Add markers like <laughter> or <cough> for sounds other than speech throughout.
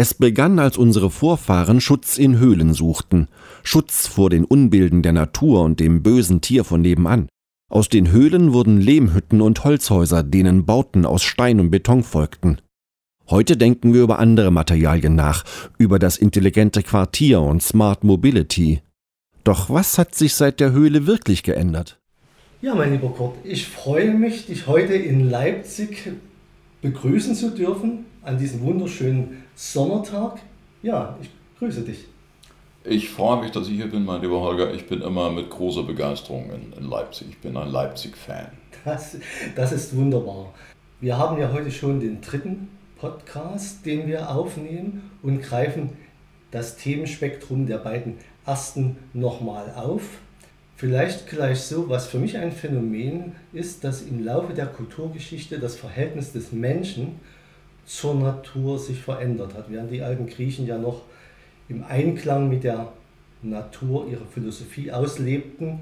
Es begann, als unsere Vorfahren Schutz in Höhlen suchten, Schutz vor den Unbilden der Natur und dem bösen Tier von nebenan. Aus den Höhlen wurden Lehmhütten und Holzhäuser, denen Bauten aus Stein und Beton folgten. Heute denken wir über andere Materialien nach, über das intelligente Quartier und Smart Mobility. Doch was hat sich seit der Höhle wirklich geändert? Ja, mein lieber Kurt, ich freue mich, dich heute in Leipzig begrüßen zu dürfen an diesem wunderschönen Sommertag. Ja, ich grüße dich. Ich freue mich, dass ich hier bin, mein lieber Holger. Ich bin immer mit großer Begeisterung in, in Leipzig. Ich bin ein Leipzig-Fan. Das, das ist wunderbar. Wir haben ja heute schon den dritten Podcast, den wir aufnehmen und greifen das Themenspektrum der beiden ersten nochmal auf. Vielleicht gleich so, was für mich ein Phänomen ist, dass im Laufe der Kulturgeschichte das Verhältnis des Menschen zur Natur sich verändert hat. Während die alten Griechen ja noch im Einklang mit der Natur ihre Philosophie auslebten,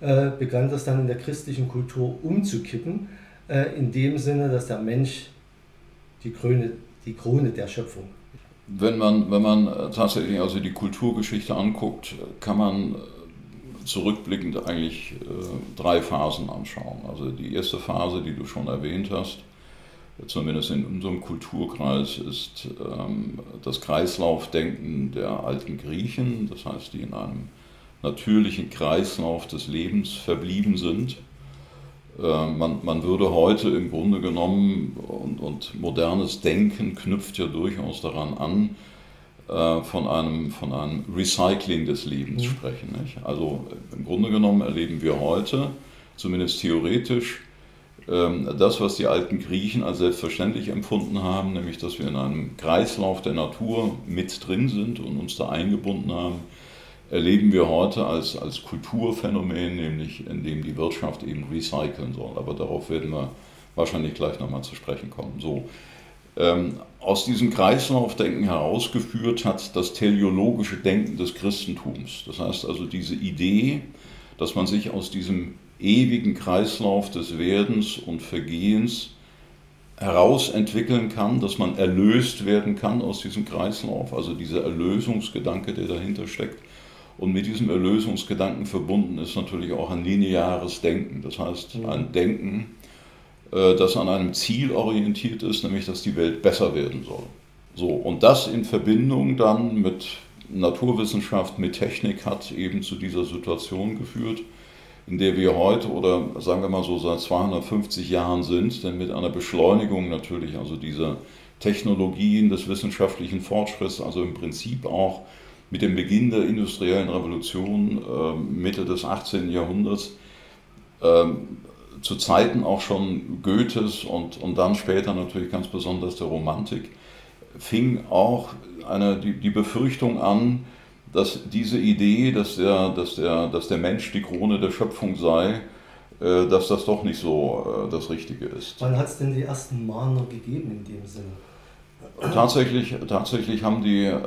äh, begann das dann in der christlichen Kultur umzukippen, äh, in dem Sinne, dass der Mensch die Krone, die Krone der Schöpfung wenn man, wenn man äh, tatsächlich also die Kulturgeschichte anguckt, kann man zurückblickend eigentlich drei Phasen anschauen. Also die erste Phase, die du schon erwähnt hast, zumindest in unserem Kulturkreis, ist ähm, das Kreislaufdenken der alten Griechen, das heißt, die in einem natürlichen Kreislauf des Lebens verblieben sind. Äh, man, man würde heute im Grunde genommen, und, und modernes Denken knüpft ja durchaus daran an, äh, von einem, von einem Recycling des Lebens mhm. sprechen. Nicht? Also im Grunde genommen erleben wir heute, zumindest theoretisch, das, was die alten Griechen als selbstverständlich empfunden haben, nämlich dass wir in einem Kreislauf der Natur mit drin sind und uns da eingebunden haben, erleben wir heute als, als Kulturphänomen, nämlich indem die Wirtschaft eben recyceln soll. Aber darauf werden wir wahrscheinlich gleich nochmal zu sprechen kommen. So, ähm, aus diesem Kreislaufdenken herausgeführt hat das teleologische Denken des Christentums. Das heißt also diese Idee, dass man sich aus diesem ewigen Kreislauf des Werdens und Vergehens herausentwickeln kann, dass man erlöst werden kann aus diesem Kreislauf, also dieser Erlösungsgedanke, der dahinter steckt. Und mit diesem Erlösungsgedanken verbunden ist natürlich auch ein lineares Denken, das heißt ein Denken, äh, das an einem Ziel orientiert ist, nämlich dass die Welt besser werden soll. So, und das in Verbindung dann mit Naturwissenschaft, mit Technik hat eben zu dieser Situation geführt, in der wir heute oder sagen wir mal so seit 250 Jahren sind, denn mit einer Beschleunigung natürlich, also dieser Technologien des wissenschaftlichen Fortschritts, also im Prinzip auch mit dem Beginn der industriellen Revolution äh, Mitte des 18. Jahrhunderts, äh, zu Zeiten auch schon Goethes und, und dann später natürlich ganz besonders der Romantik, fing auch eine, die, die Befürchtung an, dass diese Idee, dass der, dass der, dass der Mensch die Krone der Schöpfung sei, äh, dass das doch nicht so äh, das Richtige ist. Wann hat es denn die ersten Mahner gegeben in dem Sinne? Tatsächlich, tatsächlich haben die äh,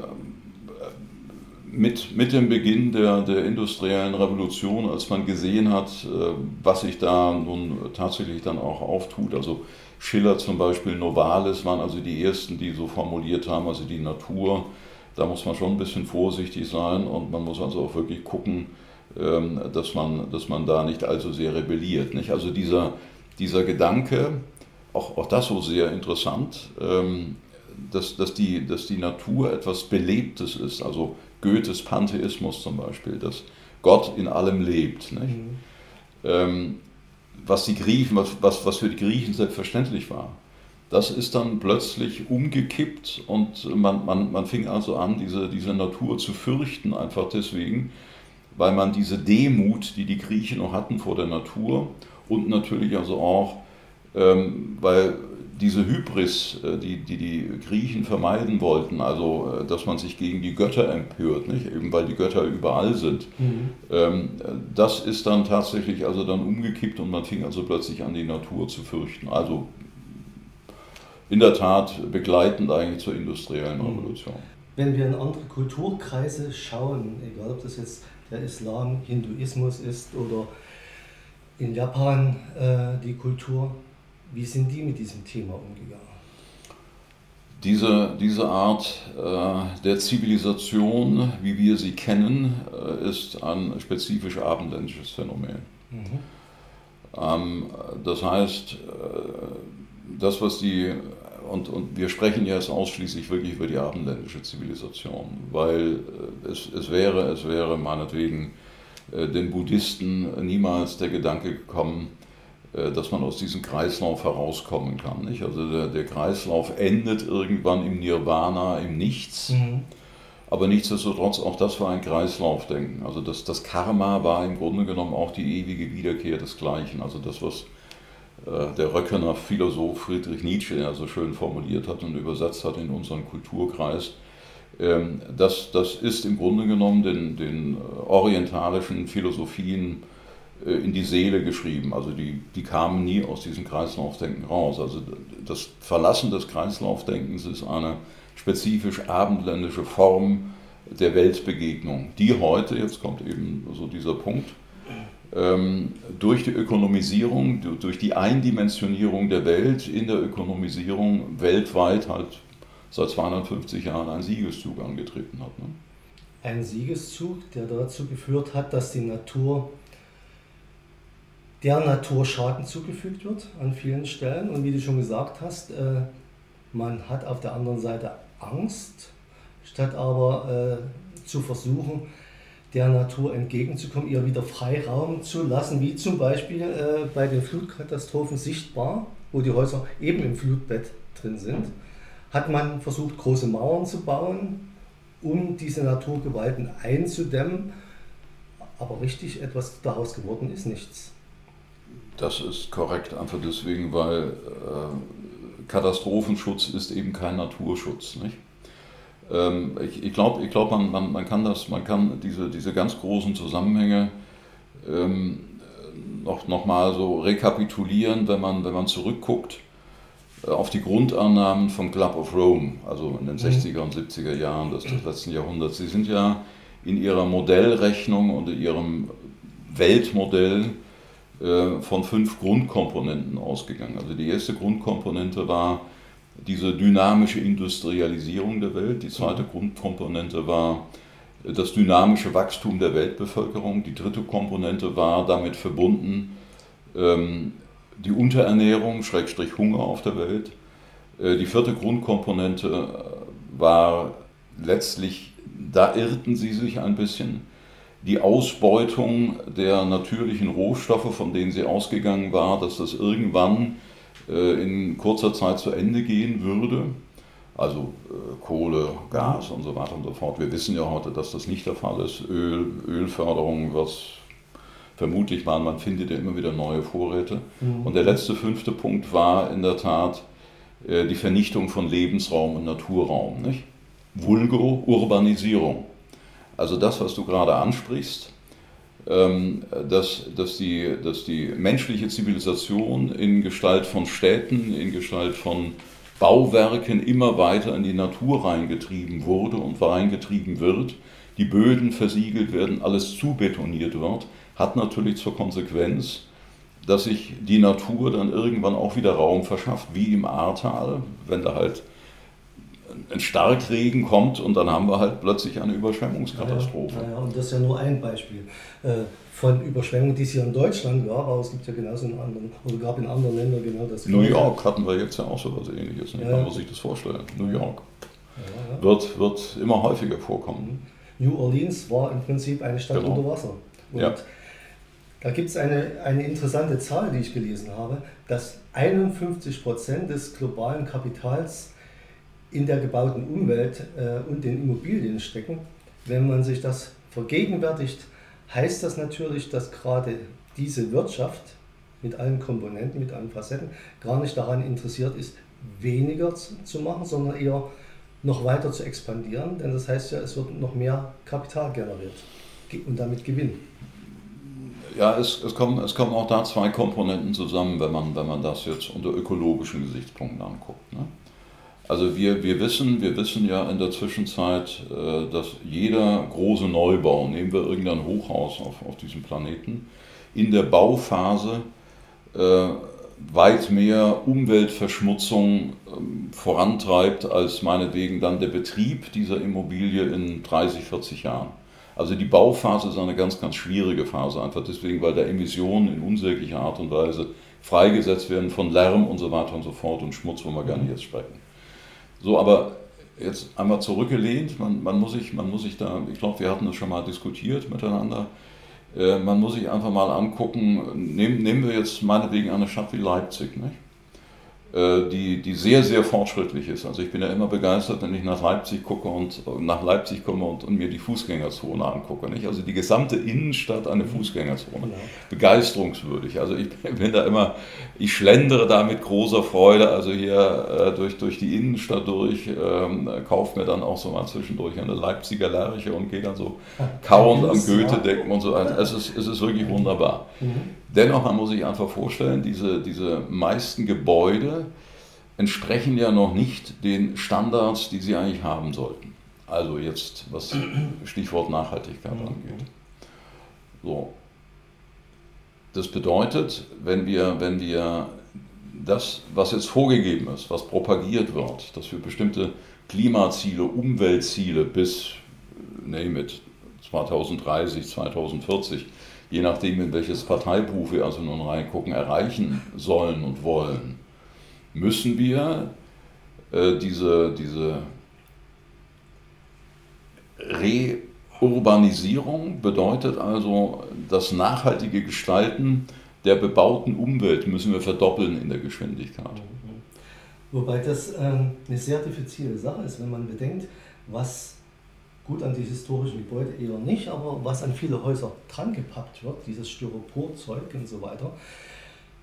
mit, mit dem Beginn der, der industriellen Revolution, als man gesehen hat, was sich da nun tatsächlich dann auch auftut, also Schiller zum Beispiel, Novalis waren also die ersten, die so formuliert haben, also die Natur da muss man schon ein bisschen vorsichtig sein und man muss also auch wirklich gucken, ähm, dass man, dass man da nicht allzu sehr rebelliert. Nicht? Also dieser, dieser Gedanke, auch, auch das so sehr interessant, ähm, dass, dass, die, dass die Natur etwas Belebtes ist, also Goethes Pantheismus zum Beispiel, dass Gott in allem lebt. Nicht? Mhm. Ähm, was die Griechen, was, was, was für die Griechen selbstverständlich war das ist dann plötzlich umgekippt und man, man, man fing also an, diese, diese Natur zu fürchten, einfach deswegen, weil man diese Demut, die die Griechen noch hatten vor der Natur und natürlich also auch, ähm, weil diese Hybris, äh, die, die die Griechen vermeiden wollten, also äh, dass man sich gegen die Götter empört, nicht? eben weil die Götter überall sind, mhm. ähm, das ist dann tatsächlich also dann umgekippt und man fing also plötzlich an, die Natur zu fürchten. Also in der Tat begleitend eigentlich zur industriellen mhm. Revolution. Wenn wir in andere Kulturkreise schauen, egal ob das jetzt der Islam, Hinduismus ist oder in Japan äh, die Kultur, wie sind die mit diesem Thema umgegangen? Diese, diese Art äh, der Zivilisation, wie wir sie kennen, äh, ist ein spezifisch abendländisches Phänomen. Mhm. Ähm, das heißt, äh, das, was die, und, und wir sprechen jetzt ausschließlich wirklich über die abendländische Zivilisation, weil äh, es, es, wäre, es wäre meinetwegen äh, den Buddhisten niemals der Gedanke gekommen, äh, dass man aus diesem Kreislauf herauskommen kann. Nicht? Also der, der Kreislauf endet irgendwann im Nirvana, im Nichts. Mhm. Aber nichtsdestotrotz, auch das war ein Kreislaufdenken. Also das, das Karma war im Grunde genommen auch die ewige Wiederkehr des Gleichen. Also das, was der Röckener Philosoph Friedrich Nietzsche ja so schön formuliert hat und übersetzt hat in unseren Kulturkreis, ähm, das, das ist im Grunde genommen den, den orientalischen Philosophien äh, in die Seele geschrieben. Also die, die kamen nie aus diesem Kreislaufdenken raus. Also das Verlassen des Kreislaufdenkens ist eine spezifisch abendländische Form der Weltbegegnung, die heute, jetzt kommt eben so dieser Punkt, durch die Ökonomisierung, durch die Eindimensionierung der Welt in der Ökonomisierung weltweit halt seit 250 Jahren einen Siegeszug angetreten hat. Ne? Ein Siegeszug, der dazu geführt hat, dass die Natur der Natur Schaden zugefügt wird an vielen Stellen. Und wie du schon gesagt hast, äh, man hat auf der anderen Seite Angst, statt aber äh, zu versuchen, der Natur entgegenzukommen, ihr wieder Freiraum zu lassen, wie zum Beispiel äh, bei den Flutkatastrophen sichtbar, wo die Häuser eben im Flutbett drin sind, hat man versucht, große Mauern zu bauen, um diese Naturgewalten einzudämmen. Aber richtig etwas daraus geworden ist nichts. Das ist korrekt, einfach deswegen, weil äh, Katastrophenschutz ist eben kein Naturschutz. Nicht? Ähm, ich ich glaube, ich glaub, man, man, man kann, das, man kann diese, diese ganz großen Zusammenhänge ähm, noch, noch mal so rekapitulieren, wenn man, wenn man zurückguckt äh, auf die Grundannahmen vom Club of Rome, also in den 60er mhm. und 70er Jahren des, des letzten Jahrhunderts. Sie sind ja in ihrer Modellrechnung und in ihrem Weltmodell äh, von fünf Grundkomponenten ausgegangen. Also die erste Grundkomponente war diese dynamische Industrialisierung der Welt. Die zweite mhm. Grundkomponente war das dynamische Wachstum der Weltbevölkerung. Die dritte Komponente war damit verbunden ähm, die Unterernährung, Schrägstrich Hunger auf der Welt. Äh, die vierte Grundkomponente war letztlich, da irrten sie sich ein bisschen, die Ausbeutung der natürlichen Rohstoffe, von denen sie ausgegangen war, dass das irgendwann in kurzer Zeit zu Ende gehen würde. Also äh, Kohle, Gas und so weiter und so fort. Wir wissen ja heute, dass das nicht der Fall ist. Öl, Ölförderung wird vermutlich man, man findet ja immer wieder neue Vorräte. Mhm. Und der letzte fünfte Punkt war in der Tat äh, die Vernichtung von Lebensraum und Naturraum. Nicht? Vulgo Urbanisierung. Also das, was du gerade ansprichst, dass, dass, die, dass die menschliche Zivilisation in Gestalt von Städten, in Gestalt von Bauwerken immer weiter in die Natur reingetrieben wurde und reingetrieben wird, die Böden versiegelt werden, alles zubetoniert wird, hat natürlich zur Konsequenz, dass sich die Natur dann irgendwann auch wieder Raum verschafft, wie im Ahrtal, wenn da halt ein Starkregen kommt und dann haben wir halt plötzlich eine Überschwemmungskatastrophe. Ja, ja, und das ist ja nur ein Beispiel äh, von Überschwemmungen, die es hier in Deutschland gab, aber es gibt ja genauso in anderen, oder gab in anderen Ländern genau das. New York hatten wir jetzt ja auch so etwas ähnliches, ne? ja, kann man sich das vorstellen. New York Wird, wird immer häufiger vorkommen. Mhm. New Orleans war im Prinzip eine Stadt genau. unter Wasser. Und ja. Da gibt es eine, eine interessante Zahl, die ich gelesen habe, dass 51 Prozent des globalen Kapitals in der gebauten Umwelt äh, und den Immobilien stecken. Wenn man sich das vergegenwärtigt, heißt das natürlich, dass gerade diese Wirtschaft mit allen Komponenten, mit allen Facetten gar nicht daran interessiert ist, weniger zu machen, sondern eher noch weiter zu expandieren. Denn das heißt ja, es wird noch mehr Kapital generiert und damit Gewinn. Ja, es, es, kommen, es kommen auch da zwei Komponenten zusammen, wenn man, wenn man das jetzt unter ökologischen Gesichtspunkten anguckt. Ne? Also wir, wir, wissen, wir wissen ja in der Zwischenzeit, äh, dass jeder große Neubau, nehmen wir irgendein Hochhaus auf, auf diesem Planeten, in der Bauphase äh, weit mehr Umweltverschmutzung ähm, vorantreibt als meinetwegen dann der Betrieb dieser Immobilie in 30, 40 Jahren. Also die Bauphase ist eine ganz, ganz schwierige Phase, einfach deswegen, weil da Emissionen in unsäglicher Art und Weise freigesetzt werden von Lärm und so weiter und so fort und Schmutz, wo wir gar nicht jetzt sprechen. So, aber jetzt einmal zurückgelehnt, man, man, muss, sich, man muss sich da, ich glaube, wir hatten das schon mal diskutiert miteinander, äh, man muss sich einfach mal angucken, nehmen, nehmen wir jetzt meinetwegen eine Stadt wie Leipzig, nicht? Äh, die, die sehr, sehr fortschrittlich ist. Also ich bin ja immer begeistert, wenn ich nach Leipzig gucke und nach Leipzig komme und, und mir die Fußgängerzone angucke. Nicht? Also die gesamte Innenstadt eine Fußgängerzone. Ja. Begeisterungswürdig. Also ich <laughs> bin da immer, ich schlendere da mit großer Freude, also hier äh, durch, durch die Innenstadt durch, ähm, kaufe mir dann auch so mal zwischendurch eine Leipziger Lerche und gehe dann so kauend am Goethe-Decken und so. Also es ist, es ist wirklich wunderbar. Mhm. Dennoch, man muss sich einfach vorstellen, diese, diese meisten Gebäude entsprechen ja noch nicht den Standards, die sie eigentlich haben sollten. Also jetzt, was Stichwort Nachhaltigkeit mhm. angeht. So. Das bedeutet, wenn wir, wenn wir das, was jetzt vorgegeben ist, was propagiert wird, dass wir bestimmte Klimaziele, Umweltziele bis, name it, 2030, 2040 je nachdem, in welches Parteibuch wir also nun reingucken, erreichen sollen und wollen, müssen wir äh, diese, diese Reurbanisierung bedeutet also das nachhaltige Gestalten der bebauten Umwelt müssen wir verdoppeln in der Geschwindigkeit. Wobei das ähm, eine sehr diffizile Sache ist, wenn man bedenkt, was Gut an die historischen Gebäude eher nicht, aber was an viele Häuser dran gepappt wird, dieses Styroporzeug und so weiter.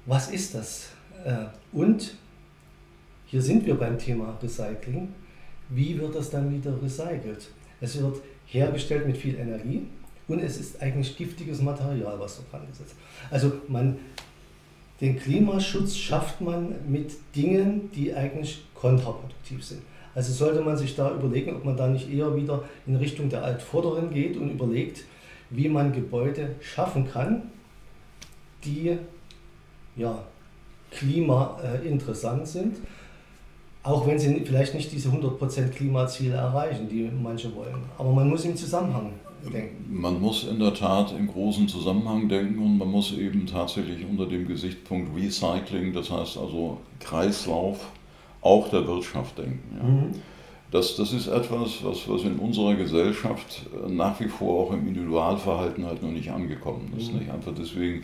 Was ist das? Äh, und hier sind wir beim Thema Recycling. Wie wird das dann wieder recycelt? Es wird hergestellt mit viel Energie und es ist eigentlich giftiges Material, was da dran gesetzt Also man, den Klimaschutz schafft man mit Dingen, die eigentlich kontraproduktiv sind. Also sollte man sich da überlegen, ob man da nicht eher wieder in Richtung der Altvorderen geht und überlegt, wie man Gebäude schaffen kann, die ja, klimainteressant sind, auch wenn sie vielleicht nicht diese 100% Klimaziele erreichen, die manche wollen. Aber man muss im Zusammenhang denken. Man muss in der Tat im großen Zusammenhang denken und man muss eben tatsächlich unter dem Gesichtspunkt Recycling, das heißt also Kreislauf, auch der Wirtschaft denken. Ja. Mhm. Das, das ist etwas, was, was in unserer Gesellschaft äh, nach wie vor auch im Individualverhalten halt noch nicht angekommen ist. Mhm. Nicht? Einfach deswegen,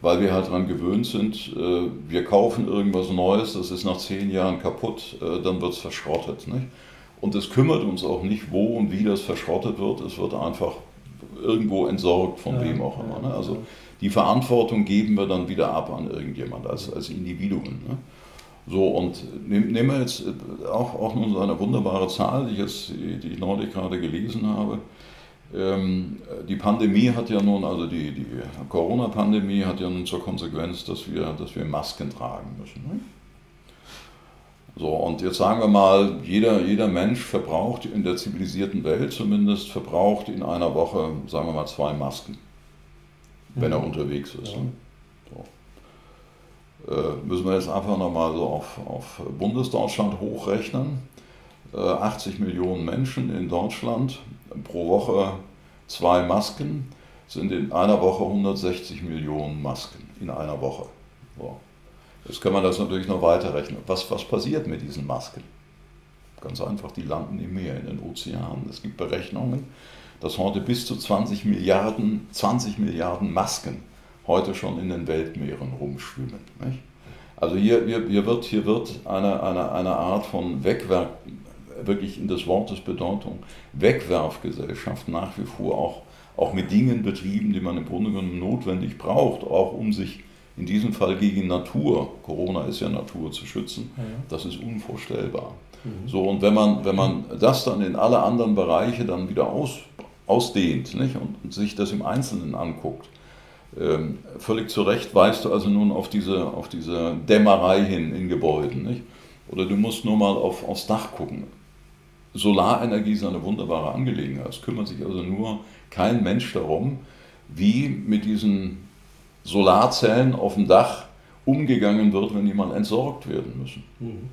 weil wir halt daran gewöhnt sind, äh, wir kaufen irgendwas Neues, das ist nach zehn Jahren kaputt, äh, dann wird es verschrottet. Nicht? Und es kümmert uns auch nicht, wo und wie das verschrottet wird. Es wird einfach irgendwo entsorgt, von ja, wem auch immer. Ne? Also die Verantwortung geben wir dann wieder ab an irgendjemand als, als Individuen. Ne? So, und nehmen wir jetzt auch, auch nun so eine wunderbare Zahl, die, jetzt, die ich neulich gerade gelesen habe. Ähm, die Pandemie hat ja nun, also die, die Corona-Pandemie hat ja nun zur Konsequenz, dass wir, dass wir Masken tragen müssen. Ne? So, und jetzt sagen wir mal, jeder, jeder Mensch verbraucht in der zivilisierten Welt zumindest, verbraucht in einer Woche, sagen wir mal, zwei Masken, wenn mhm. er unterwegs ist. Ja. Ne? Äh, müssen wir jetzt einfach nochmal so auf, auf Bundesdeutschland hochrechnen. 80 äh, Millionen Menschen in Deutschland, pro Woche zwei Masken, sind in einer Woche 160 Millionen Masken in einer Woche. So. Jetzt kann man das natürlich noch weiterrechnen. Was, was passiert mit diesen Masken? Ganz einfach, die landen im Meer, in den Ozeanen. Es gibt Berechnungen, dass heute bis zu 20 Milliarden, 20 Milliarden Masken heute schon in den Weltmeeren rumschwimmen. Nicht? Also hier, hier, hier, wird, hier wird eine, eine, eine Art von Wegwerf, wirklich in des Wortes Bedeutung, Wegwerfgesellschaft nach wie vor auch, auch mit Dingen betrieben, die man im Grunde genommen notwendig braucht, auch um sich in diesem Fall gegen Natur, Corona ist ja Natur, zu schützen. Ja. Das ist unvorstellbar. Mhm. So, und wenn man, wenn man das dann in alle anderen Bereiche dann wieder aus, ausdehnt nicht, und, und sich das im Einzelnen anguckt, ähm, völlig zu Recht weist du also nun auf diese, auf diese Dämmerei hin in Gebäuden. Nicht? Oder du musst nur mal auf, aufs Dach gucken. Solarenergie ist eine wunderbare Angelegenheit. Es kümmert sich also nur kein Mensch darum, wie mit diesen Solarzellen auf dem Dach umgegangen wird, wenn die mal entsorgt werden müssen. Mhm.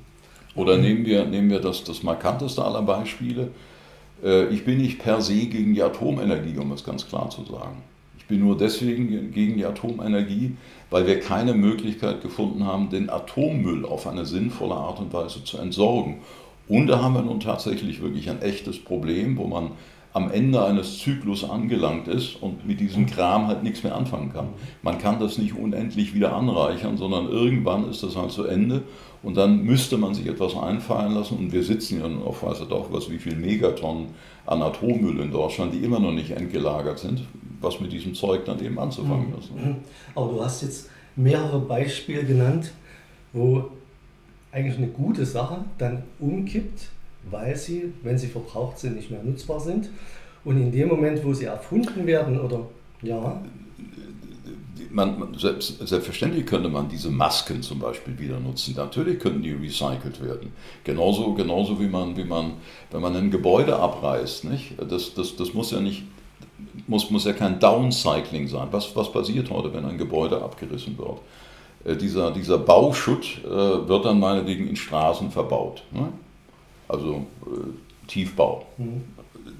Oder nehmen wir, nehmen wir das, das markanteste aller Beispiele. Äh, ich bin nicht per se gegen die Atomenergie, um es ganz klar zu sagen. Bin nur deswegen gegen die Atomenergie, weil wir keine Möglichkeit gefunden haben, den Atommüll auf eine sinnvolle Art und Weise zu entsorgen. Und da haben wir nun tatsächlich wirklich ein echtes Problem, wo man am Ende eines Zyklus angelangt ist und mit diesem Kram halt nichts mehr anfangen kann. Man kann das nicht unendlich wieder anreichern, sondern irgendwann ist das halt zu Ende und dann müsste man sich etwas einfallen lassen und wir sitzen ja auf weiß auch was, wie viel Megatonnen an Atommüll in Deutschland, die immer noch nicht entgelagert sind, was mit diesem Zeug dann eben anzufangen ist. Mhm. Aber du hast jetzt mehrere Beispiele genannt, wo eigentlich eine gute Sache dann umkippt weil sie, wenn sie verbraucht sind, nicht mehr nutzbar sind. Und in dem Moment, wo sie erfunden werden oder ja. Man, selbst, selbstverständlich könnte man diese Masken zum Beispiel wieder nutzen. Natürlich könnten die recycelt werden. Genauso, genauso wie man, wie man, wenn man ein Gebäude abreißt, nicht? Das, das, das muss ja nicht, muss, muss ja kein Downcycling sein. Was, was passiert heute, wenn ein Gebäude abgerissen wird? Äh, dieser, dieser Bauschutt äh, wird dann meinetwegen in Straßen verbaut. Ne? also äh, Tiefbau. Mhm.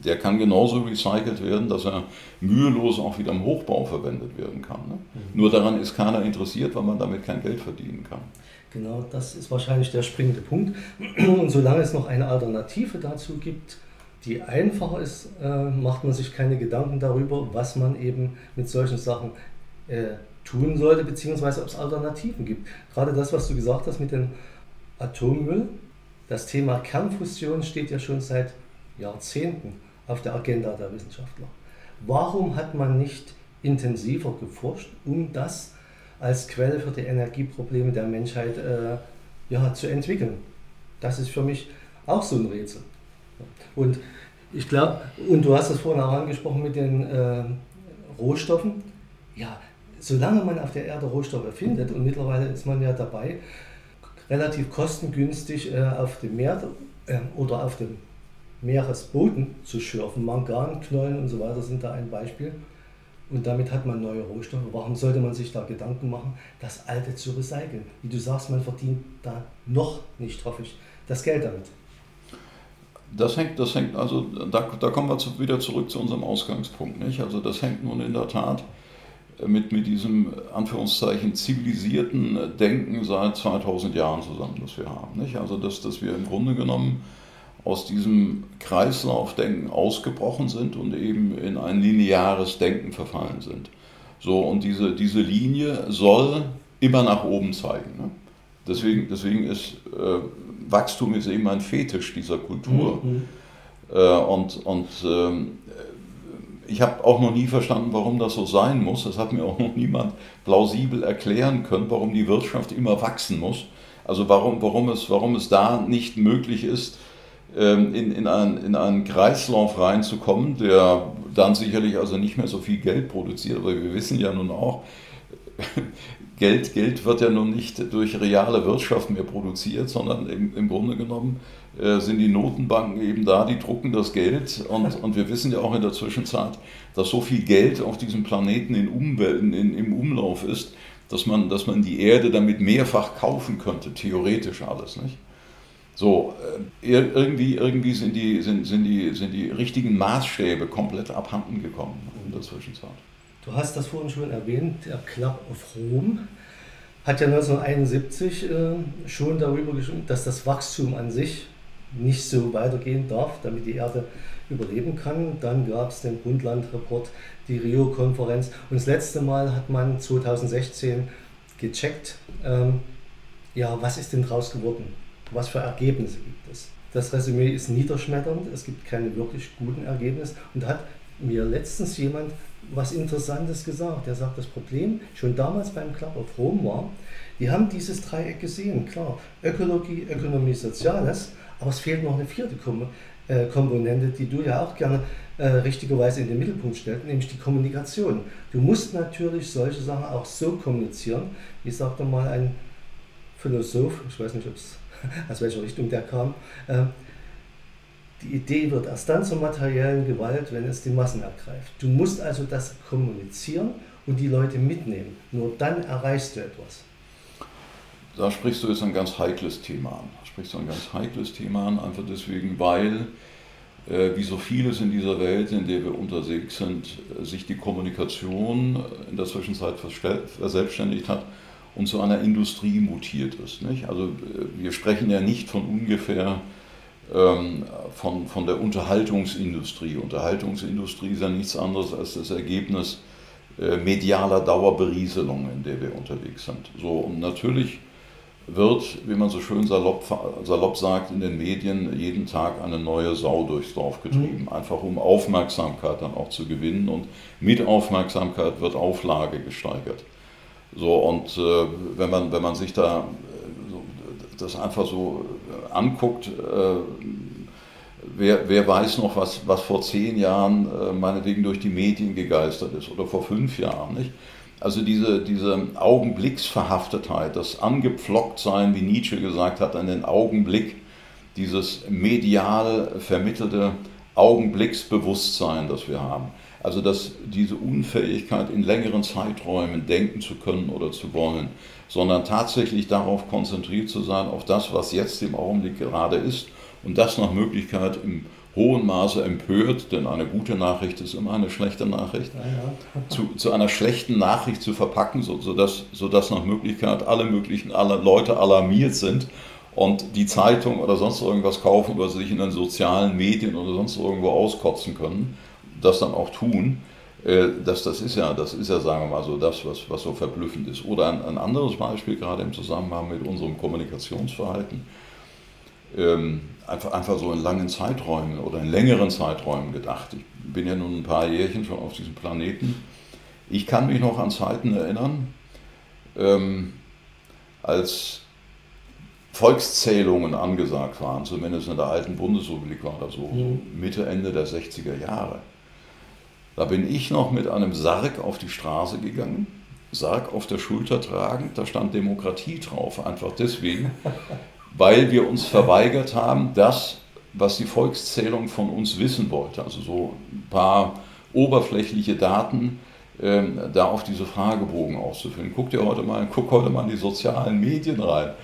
Der kann genauso recycelt werden, dass er mühelos auch wieder im Hochbau verwendet werden kann. Ne? Mhm. Nur daran ist keiner interessiert, weil man damit kein Geld verdienen kann. Genau, das ist wahrscheinlich der springende Punkt. Und solange es noch eine Alternative dazu gibt, die einfacher ist, äh, macht man sich keine Gedanken darüber, was man eben mit solchen Sachen äh, tun sollte, beziehungsweise ob es Alternativen gibt. Gerade das, was du gesagt hast mit dem Atommüll, das Thema Kernfusion steht ja schon seit Jahrzehnten auf der Agenda der Wissenschaftler. Warum hat man nicht intensiver geforscht, um das als Quelle für die Energieprobleme der Menschheit äh, ja, zu entwickeln? Das ist für mich auch so ein Rätsel. Und ich glaube, und du hast es vorhin auch angesprochen mit den äh, Rohstoffen. Ja, solange man auf der Erde Rohstoffe findet, und mittlerweile ist man ja dabei, relativ kostengünstig äh, auf dem Meer äh, oder auf dem Meeresboden zu schürfen. Mangan, Knollen und so weiter sind da ein Beispiel. Und damit hat man neue Rohstoffe. Warum sollte man sich da Gedanken machen, das Alte zu recyceln? Wie du sagst, man verdient da noch nicht, hoffe ich, das Geld damit. Das hängt, das hängt, also da, da kommen wir zu, wieder zurück zu unserem Ausgangspunkt. Nicht? Also das hängt nun in der Tat mit, mit diesem Anführungszeichen zivilisierten Denken seit 2000 Jahren zusammen, das wir haben. Nicht? Also dass, dass wir im Grunde genommen aus diesem Kreislaufdenken ausgebrochen sind und eben in ein lineares Denken verfallen sind. So, und diese, diese Linie soll immer nach oben zeigen. Ne? Deswegen, deswegen ist äh, Wachstum ist eben ein Fetisch dieser Kultur. Mhm. Äh, und und ähm, ich habe auch noch nie verstanden, warum das so sein muss. Das hat mir auch noch niemand plausibel erklären können, warum die Wirtschaft immer wachsen muss. Also warum, warum, es, warum es da nicht möglich ist, ähm, in, in, einen, in einen Kreislauf reinzukommen, der dann sicherlich also nicht mehr so viel Geld produziert. Aber wir wissen ja nun auch, <laughs> Geld, Geld wird ja nun nicht durch reale Wirtschaft mehr produziert, sondern im, im Grunde genommen äh, sind die Notenbanken eben da, die drucken das Geld. Und, und wir wissen ja auch in der Zwischenzeit, dass so viel Geld auf diesem Planeten in Umwelten, in, im Umlauf ist, dass man, dass man die Erde damit mehrfach kaufen könnte, theoretisch alles. Nicht? So, äh, irgendwie, irgendwie sind, die, sind, sind, die, sind die richtigen Maßstäbe komplett abhanden gekommen in der Zwischenzeit. Du hast das vorhin schon erwähnt, der Club of Rome hat ja 1971 äh, schon darüber geschrieben, dass das Wachstum an sich nicht so weitergehen darf, damit die Erde überleben kann. Dann gab es den Bundland-Report, die Rio-Konferenz und das letzte Mal hat man 2016 gecheckt, ähm, ja, was ist denn draus geworden? Was für Ergebnisse gibt es? Das Resümee ist niederschmetternd, es gibt keine wirklich guten Ergebnisse und hat mir letztens jemand was Interessantes gesagt. Er sagt, das Problem schon damals beim Club of Rome war, die haben dieses Dreieck gesehen, klar, Ökologie, Ökonomie, Soziales, aber es fehlt noch eine vierte äh, Komponente, die du ja auch gerne äh, richtigerweise in den Mittelpunkt stellst, nämlich die Kommunikation. Du musst natürlich solche Sachen auch so kommunizieren, wie sagte mal ein Philosoph, ich weiß nicht, <laughs> aus welcher Richtung der kam, äh, die Idee wird erst dann zur materiellen Gewalt, wenn es die Massen ergreift. Du musst also das kommunizieren und die Leute mitnehmen. Nur dann erreichst du etwas. da sprichst du jetzt ein ganz heikles Thema an. Da sprichst du ein ganz heikles Thema an, einfach deswegen, weil, äh, wie so vieles in dieser Welt, in der wir unterwegs sind, äh, sich die Kommunikation in der Zwischenzeit verselbstständigt hat und zu einer Industrie mutiert ist. Nicht? Also äh, wir sprechen ja nicht von ungefähr ähm, von, von der Unterhaltungsindustrie. Unterhaltungsindustrie ist ja nichts anderes als das Ergebnis äh, medialer Dauerberieselung, in der wir unterwegs sind. So, und natürlich wird, wie man so schön salopp, salopp sagt, in den Medien jeden Tag eine neue Sau durchs Dorf getrieben, mhm. einfach um Aufmerksamkeit dann auch zu gewinnen und mit Aufmerksamkeit wird Auflage gesteigert. So, und äh, wenn, man, wenn man sich da das einfach so äh, anguckt, äh, wer, wer weiß noch, was, was vor zehn Jahren äh, meinetwegen durch die Medien gegeistert ist oder vor fünf Jahren, nicht? Also diese, diese Augenblicksverhaftetheit, das Angepflocktsein, wie Nietzsche gesagt hat, an den Augenblick, dieses medial vermittelte Augenblicksbewusstsein, das wir haben. Also dass diese Unfähigkeit in längeren Zeiträumen denken zu können oder zu wollen, sondern tatsächlich darauf konzentriert zu sein, auf das, was jetzt im Augenblick gerade ist und das nach Möglichkeit im hohen Maße empört, denn eine gute Nachricht ist immer eine schlechte Nachricht, ja, ja. <laughs> Zu, zu, einer schlechten Nachricht zu verpacken, so, sodass, sodass nach Möglichkeit alle möglichen alle Leute alarmiert sind und die Zeitung oder sonst irgendwas kaufen oder sich in den sozialen Medien oder sonst irgendwo auskotzen können das dann auch tun, äh, das, das, ist ja, das ist ja, sagen wir mal, so das, was, was so verblüffend ist. Oder ein, ein anderes Beispiel, gerade im Zusammenhang mit unserem Kommunikationsverhalten, ähm, einfach, einfach so in langen Zeiträumen oder in längeren Zeiträumen gedacht. Ich bin ja nun ein paar Jährchen schon auf diesem Planeten. Ich kann mich noch an Zeiten erinnern, ähm, als Volkszählungen angesagt waren, zumindest in der alten Bundesrepublik war das so, so mhm. Mitte, Ende der 60er Jahre. Da bin ich noch mit einem Sarg auf die Straße gegangen, Sarg auf der Schulter tragend, da stand Demokratie drauf, einfach deswegen, <laughs> weil wir uns verweigert haben, das, was die Volkszählung von uns wissen wollte, also so ein paar oberflächliche Daten, ähm, da auf diese Fragebogen auszufüllen. Guck dir heute mal, guck heute mal in die sozialen Medien rein.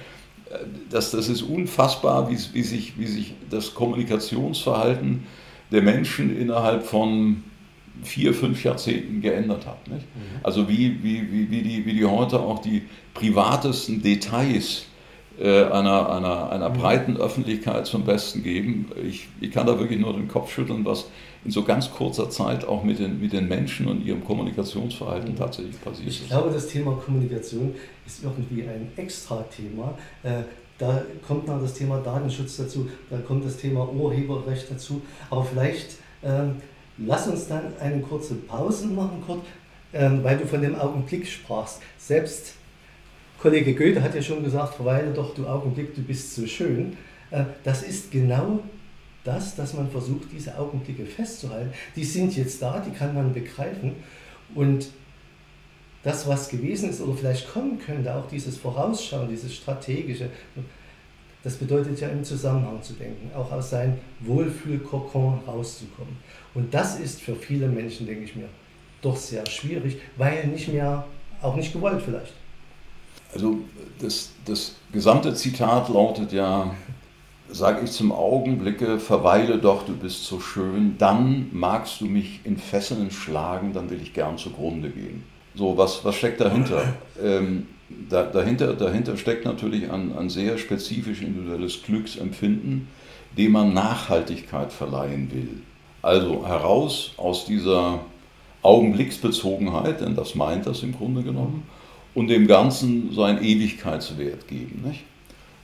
Das, das ist unfassbar, wie, wie, sich, wie sich das Kommunikationsverhalten der Menschen innerhalb von vier, fünf Jahrzehnten geändert hat. Nicht? Also wie, wie, wie, wie, die, wie die heute auch die privatesten Details äh, einer, einer, einer mhm. breiten Öffentlichkeit zum Besten geben. Ich, ich kann da wirklich nur den Kopf schütteln, was in so ganz kurzer Zeit auch mit den, mit den Menschen und ihrem Kommunikationsverhalten mhm. tatsächlich passiert ist. Ich glaube, das Thema Kommunikation ist irgendwie ein Extra-Thema. Äh, da kommt noch das Thema Datenschutz dazu, da kommt das Thema Urheberrecht dazu, aber vielleicht ähm, Lass uns dann eine kurze Pause machen, Kurt, ähm, weil du von dem Augenblick sprachst. Selbst Kollege Goethe hat ja schon gesagt, verweile doch du Augenblick, du bist so schön. Äh, das ist genau das, dass man versucht, diese Augenblicke festzuhalten. Die sind jetzt da, die kann man begreifen. Und das, was gewesen ist oder vielleicht kommen könnte, auch dieses Vorausschauen, dieses Strategische, das bedeutet ja im Zusammenhang zu denken, auch aus seinem Wohlfühlkokon rauszukommen. Und das ist für viele Menschen, denke ich mir, doch sehr schwierig, weil nicht mehr, auch nicht gewollt vielleicht. Also das, das gesamte Zitat lautet ja, sage ich zum Augenblicke, verweile doch, du bist so schön, dann magst du mich in Fesseln schlagen, dann will ich gern zugrunde gehen. So, was, was steckt dahinter? <laughs> Ähm, da, dahinter? Dahinter steckt natürlich ein, ein sehr spezifisch individuelles Glücksempfinden, dem man Nachhaltigkeit verleihen will. Also heraus aus dieser Augenblicksbezogenheit, denn das meint das im Grunde genommen, und dem Ganzen seinen Ewigkeitswert geben. Nicht?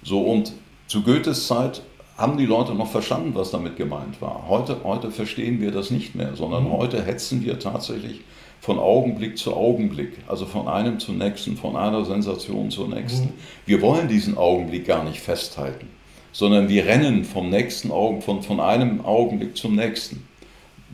So, und zu Goethes Zeit haben die Leute noch verstanden, was damit gemeint war. Heute, heute verstehen wir das nicht mehr, sondern mhm. heute hetzen wir tatsächlich von Augenblick zu Augenblick, also von einem zum nächsten, von einer Sensation zur nächsten. Mhm. Wir wollen diesen Augenblick gar nicht festhalten, sondern wir rennen vom nächsten Augen, von, von einem Augenblick zum nächsten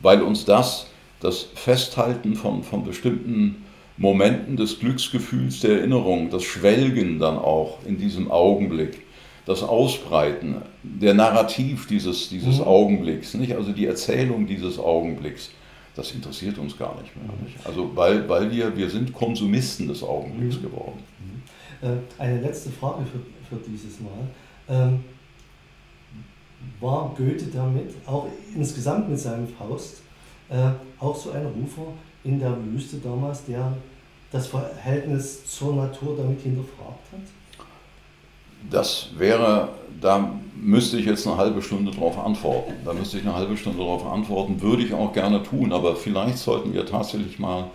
weil uns das, das Festhalten von, von bestimmten Momenten des Glücksgefühls, der Erinnerung, das Schwelgen dann auch in diesem Augenblick, das Ausbreiten, der Narrativ dieses, dieses mhm. Augenblicks, nicht? also die Erzählung dieses Augenblicks, das interessiert uns gar nicht mehr. Nicht? Also weil, weil wir, wir sind Konsumisten des Augenblicks mhm. geworden. Äh, eine letzte Frage für, für dieses Mal. Ähm, war Goethe damit, auch insgesamt mit seinem Faust, äh, auch so ein Rufer in der Wüste damals, der das Verhältnis zur Natur damit hinterfragt hat? Das wäre, da müsste ich jetzt eine halbe Stunde darauf antworten. Da müsste ich eine halbe Stunde darauf antworten, würde ich auch gerne tun, aber vielleicht sollten wir tatsächlich mal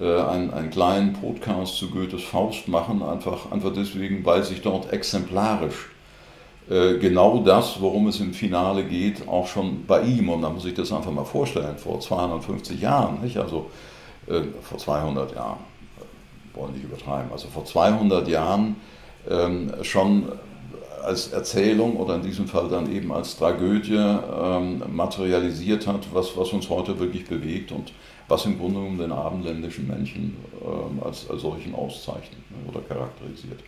äh, einen, einen kleinen Podcast zu Goethes Faust machen, einfach, einfach deswegen, weil sich dort exemplarisch äh, genau das, worum es im Finale geht, auch schon bei ihm, und da muss ich das einfach mal vorstellen, vor 250 Jahren, nicht? also äh, vor 200 Jahren, äh, wollen nicht übertreiben, also vor 200 Jahren ähm, schon als Erzählung oder in diesem Fall dann eben als Tragödie ähm, materialisiert hat, was, was uns heute wirklich bewegt und was im Grunde genommen den abendländischen Menschen ähm, als, als solchen auszeichnet ne, oder charakterisiert.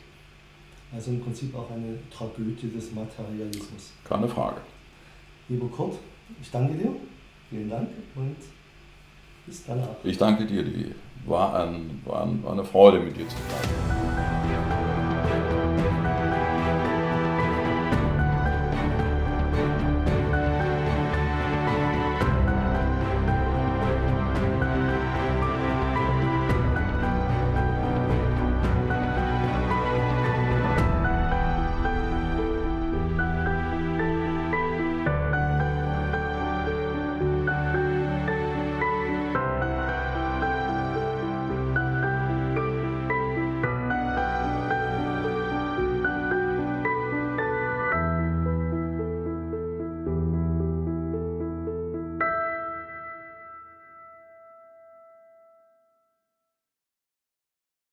Also im Prinzip auch eine Tragödie des Materialismus. Keine Frage. Lieber Kurt, ich danke dir. Vielen Dank und bis dann. Ich danke dir, die war, ein, war, ein, war eine Freude mit dir zu bleiben.